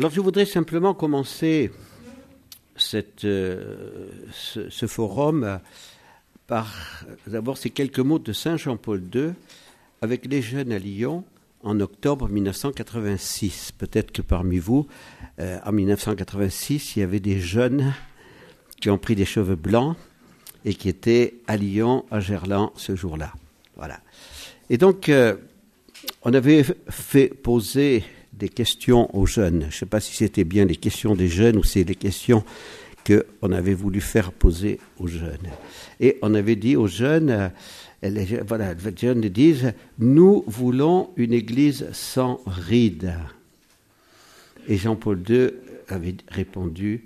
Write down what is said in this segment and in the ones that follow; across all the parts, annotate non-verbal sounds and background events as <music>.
Alors je voudrais simplement commencer euh, ce, ce, forum par d'abord ces quelques mots de Saint Jean-Paul II avec les jeunes à Lyon en octobre 1986. Peut-être que parmi vous, euh, en 1986, il y avait des jeunes qui ont pris des cheveux blancs et qui étaient à Lyon, à Gerland, ce jour-là. Voilà. Et donc, euh, on avait fait poser des questions aux jeunes. Je ne sais pas si c'était bien les questions des jeunes ou c'est les questions qu'on avait voulu faire poser aux jeunes. Et on avait dit aux jeunes, euh, voilà, les jeunes disent, nous voulons une église sans rides. Et Jean-Paul II avait répondu,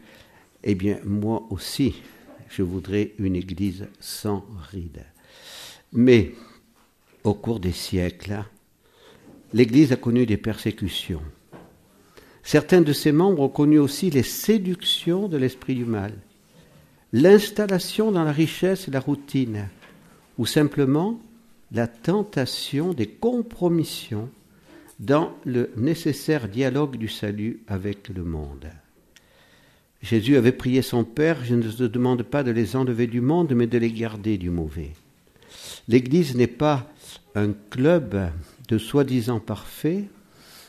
eh bien, moi aussi, je voudrais une église sans rides. Mais, au cours des siècles, l'Église a connu des persécutions. Certains de ses membres ont connu aussi les séductions de l'esprit du mal, l'installation dans la richesse et la routine, ou simplement la tentation des compromissions dans le nécessaire dialogue du salut avec le monde. Jésus avait prié son Père, je ne te demande pas de les enlever du monde, mais de les garder du mauvais. L'Église n'est pas un club de soi-disant parfaits,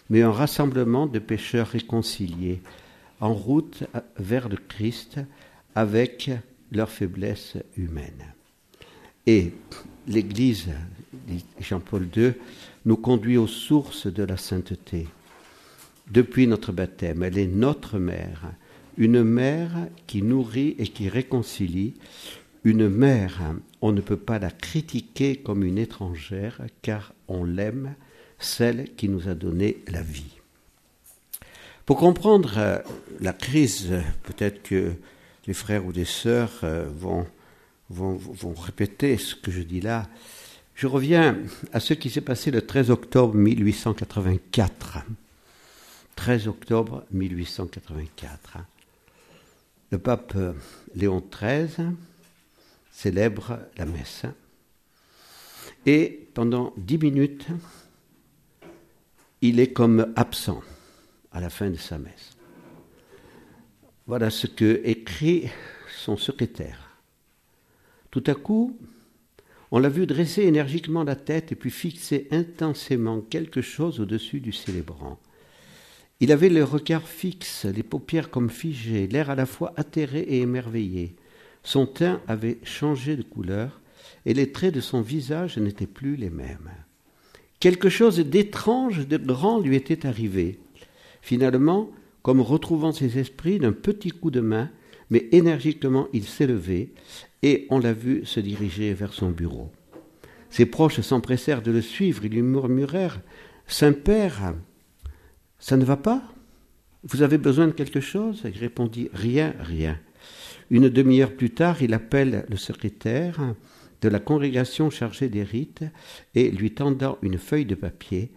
mais un rassemblement de pécheurs réconciliés, en route vers le Christ avec leur faiblesse humaine. Et l'Église, dit Jean-Paul II, nous conduit aux sources de la sainteté. Depuis notre baptême, elle est notre mère, une mère qui nourrit et qui réconcilie, une mère, on ne peut pas la critiquer comme une étrangère, car on l'aime, celle qui nous a donné la vie. Pour comprendre euh, la crise, peut-être que les frères ou des sœurs euh, vont, vont, vont répéter ce que je dis là. Je reviens à ce qui s'est passé le 13 octobre 1884. 13 octobre 1884. Le pape euh, Léon XIII célèbre la messe. Et pendant dix minutes, il est comme absent à la fin de sa messe. Voilà ce que écrit son secrétaire. Tout à coup, on l'a vu dresser énergiquement la tête et puis fixer intensément quelque chose au-dessus du célébrant. Il avait le regard fixe, les paupières comme figées, l'air à la fois atterré et émerveillé. Son teint avait changé de couleur et les traits de son visage n'étaient plus les mêmes. Quelque chose d'étrange, de grand lui était arrivé. Finalement, comme retrouvant ses esprits d'un petit coup de main, mais énergiquement il s'est levé et on l'a vu se diriger vers son bureau. Ses proches s'empressèrent de le suivre, ils lui murmurèrent Saint-Père, ça ne va pas? Vous avez besoin de quelque chose? Il répondit Rien, rien. Une demi-heure plus tard, il appelle le secrétaire de la congrégation chargée des rites et lui tendant une feuille de papier,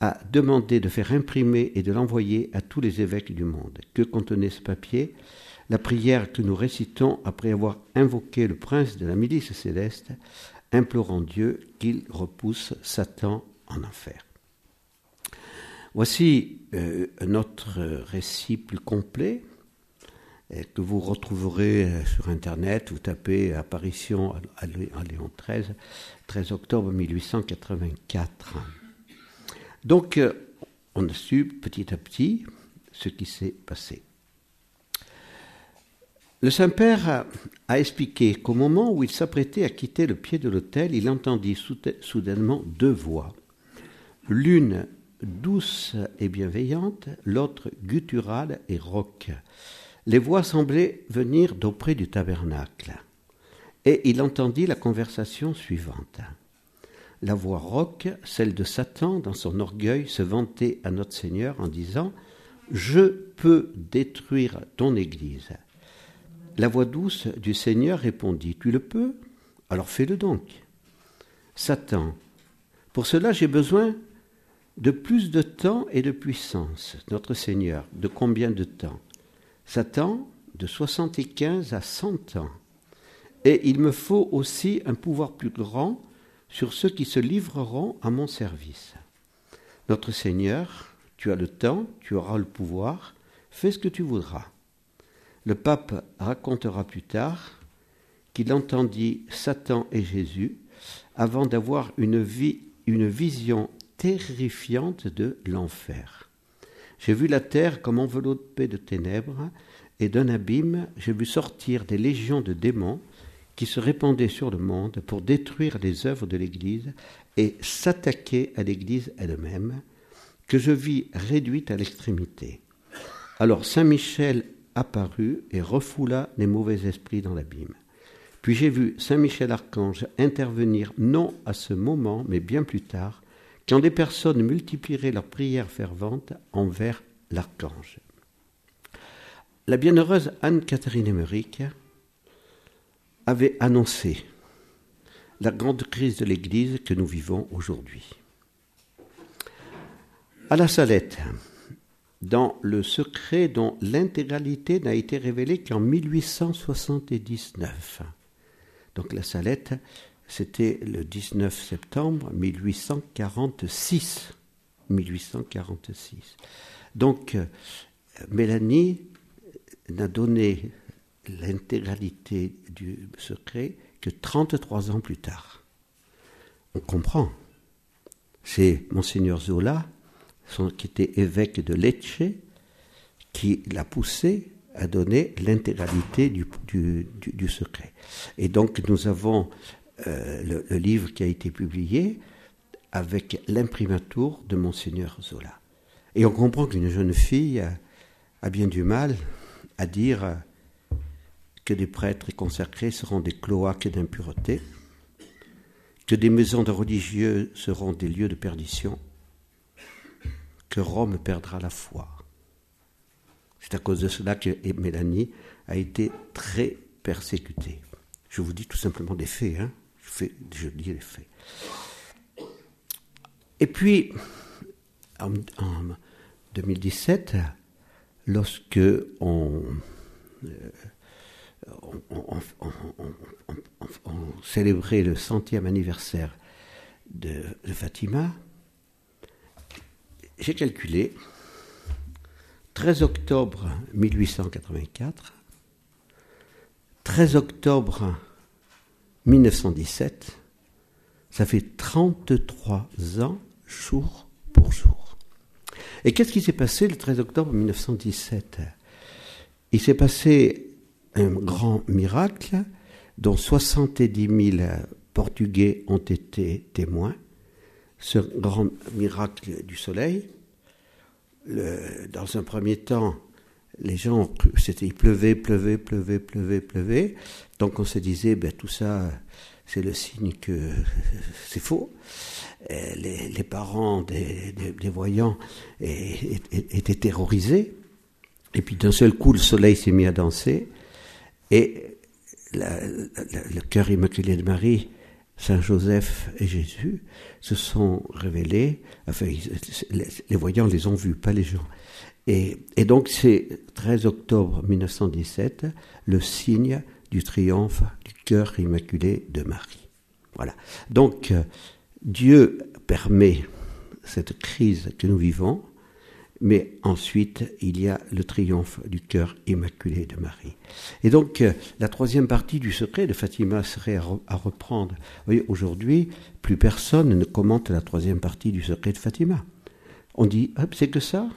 a demandé de faire imprimer et de l'envoyer à tous les évêques du monde. Que contenait ce papier? La prière que nous récitons après avoir invoqué le prince de la milice céleste, implorant Dieu qu'il repousse Satan en enfer. Voici euh, notre récit plus complet que vous retrouverez euh, sur Internet. Vous tapez apparition à Léon XIII, 13 octobre 1884. Donc, euh, on a su petit à petit ce qui s'est passé. Le Saint-Père a expliqué qu'au moment où il s'apprêtait à quitter le pied de l'autel, il entendit soudainement deux voix. L'une douce et bienveillante, l'autre gutturale et rauque les voix semblaient venir d'auprès du tabernacle. Et il entendit la conversation suivante. La voix rauque, celle de Satan, dans son orgueil, se vantait à notre Seigneur en disant Je peux détruire ton Église. La voix douce du Seigneur répondit Tu le peux Alors fais-le donc. Satan, pour cela j'ai besoin de plus de temps et de puissance. Notre Seigneur, de combien de temps? Satan de 75 à 100 ans. Et il me faut aussi un pouvoir plus grand sur ceux qui se livreront à mon service. Notre Seigneur, tu as le temps, tu auras le pouvoir, Fais ce que tu voudras. Le pape racontera plus tard qu'il entendit Satan et Jésus avant d'avoir une, une vision terrifiante de l'enfer. J'ai vu la terre comme enveloppée de ténèbres, et d'un abîme, j'ai vu sortir des légions de démons qui se répandaient sur le monde pour détruire les œuvres de l'Église et s'attaquer à l'Église elle-même, que je vis réduite à l'extrémité. Alors Saint Michel apparut et refoula les mauvais esprits dans l'abîme. Puis j'ai vu Saint Michel Archange intervenir non à ce moment, mais bien plus tard, quand des personnes multiplieraient leurs prières ferventes envers l'archange. La bienheureuse Anne-Catherine Emmerich avait annoncé la grande crise de l'Église que nous vivons aujourd'hui. À la Salette, dans le secret dont l'intégralité n'a été révélée qu'en 1879. Donc la Salette, c'était le 19 septembre 1846. 1846. Donc Mélanie n'a donné l'intégralité du secret que 33 ans plus tard. On comprend. C'est Monseigneur Zola, qui était évêque de Lecce, qui l'a poussé à donner l'intégralité du, du, secret. Et donc nous avons euh, le, livre qui a été publié avec l'imprimatur de Monseigneur Zola. Et on comprend qu'une jeune fille a bien du mal à dire que des prêtres consacrés seront des cloaques d'impureté, que des maisons de religieux seront des lieux de perdition, que Rome perdra la foi. C'est à cause de cela que Mélanie a été très persécutée. Je vous dis tout simplement des faits, hein. Je, dis les faits. Et puis, en, 2017, lorsque on, célébrait le centième anniversaire de Fatima, j'ai calculé 13 octobre 1884, 13 octobre 1917, ça fait 33 ans jour pour jour. Et qu'est-ce qui s'est passé le 13 octobre 1917 Il s'est passé un grand miracle dont 70 000 Portugais ont été témoins ce grand miracle du soleil. dans un premier temps, les gens, c'était, il pleuvait, pleuvait, pleuvait, pleuvait, pleuvait. Donc on se disait, ben, tout ça, c'est le signe que <laughs> c'est faux. Les, parents des, voyants étaient terrorisés. Et puis d'un seul coup, le soleil s'est mis à danser. Et le cœur immaculé de Marie Saint Joseph et Jésus se sont révélés, enfin, les voyants les ont vus, pas les gens. Et, donc c'est 13 octobre 1917, le signe du triomphe du cœur immaculé de Marie. Voilà. Donc Dieu permet cette crise que nous vivons, mais ensuite il y a le triomphe du cœur immaculé de Marie. Et donc euh, la troisième partie du secret de Fatima serait à, reprendre. Vous voyez, aujourd'hui, plus personne ne commente la troisième partie du secret de Fatima. On dit, c'est que ça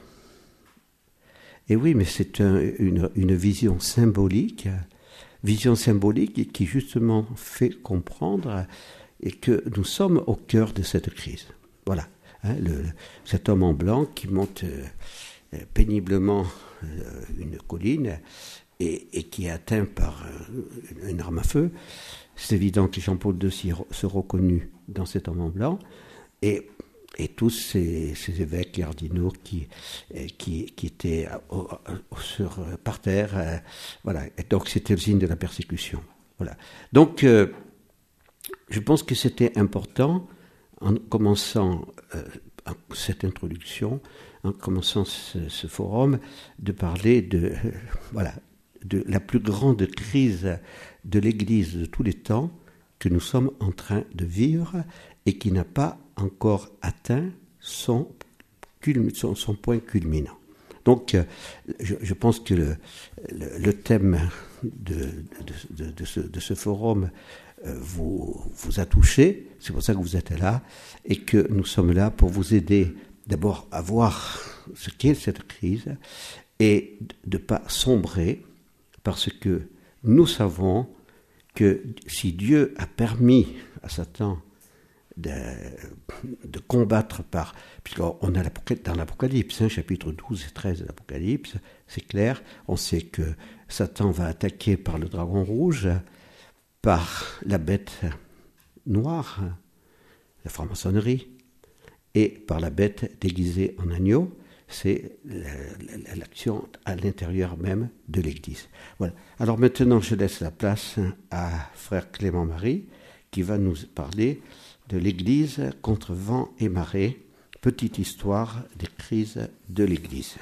Et oui, mais c'est une, vision symbolique, vision symbolique qui justement fait comprendre que nous sommes au cœur de cette crise. Voilà. Hein, cet homme en blanc qui monte euh, péniblement euh, une colline et, qui est atteint par euh, une arme à feu. C'est évident que Jean-Paul II se reconnut dans cet homme en blanc. Et, tous ces, évêques cardinaux qui, qui, qui étaient sur, par terre, voilà. Et donc c'était le signe de la persécution. Voilà. Donc, je pense que c'était important en commençant euh, cette introduction, en commençant ce, forum, de parler de, euh, voilà, de la plus grande crise de l'Église de tous les temps que nous sommes en train de vivre et qui n'a pas encore atteint son, point culminant. Donc, je, pense que le, thème de, ce, forum vous, vous a touché, c'est pour ça que vous êtes là, et que nous sommes là pour vous aider d'abord à voir ce qu'est cette crise et de ne pas sombrer, parce que nous savons que si Dieu a permis à Satan de, combattre par... Puisqu'on a dans l'Apocalypse, hein, chapitre 12 et 13 de l'Apocalypse, c'est clair, on sait que Satan va attaquer par le dragon rouge, par la bête noire, la franc-maçonnerie, et par la bête déguisée en agneau, c'est l'action à l'intérieur même de l'Église. Voilà. Alors maintenant, je laisse la place à frère Clément Marie, qui va nous parler de l'Église contre vent et marée, petite histoire des crises de l'Église.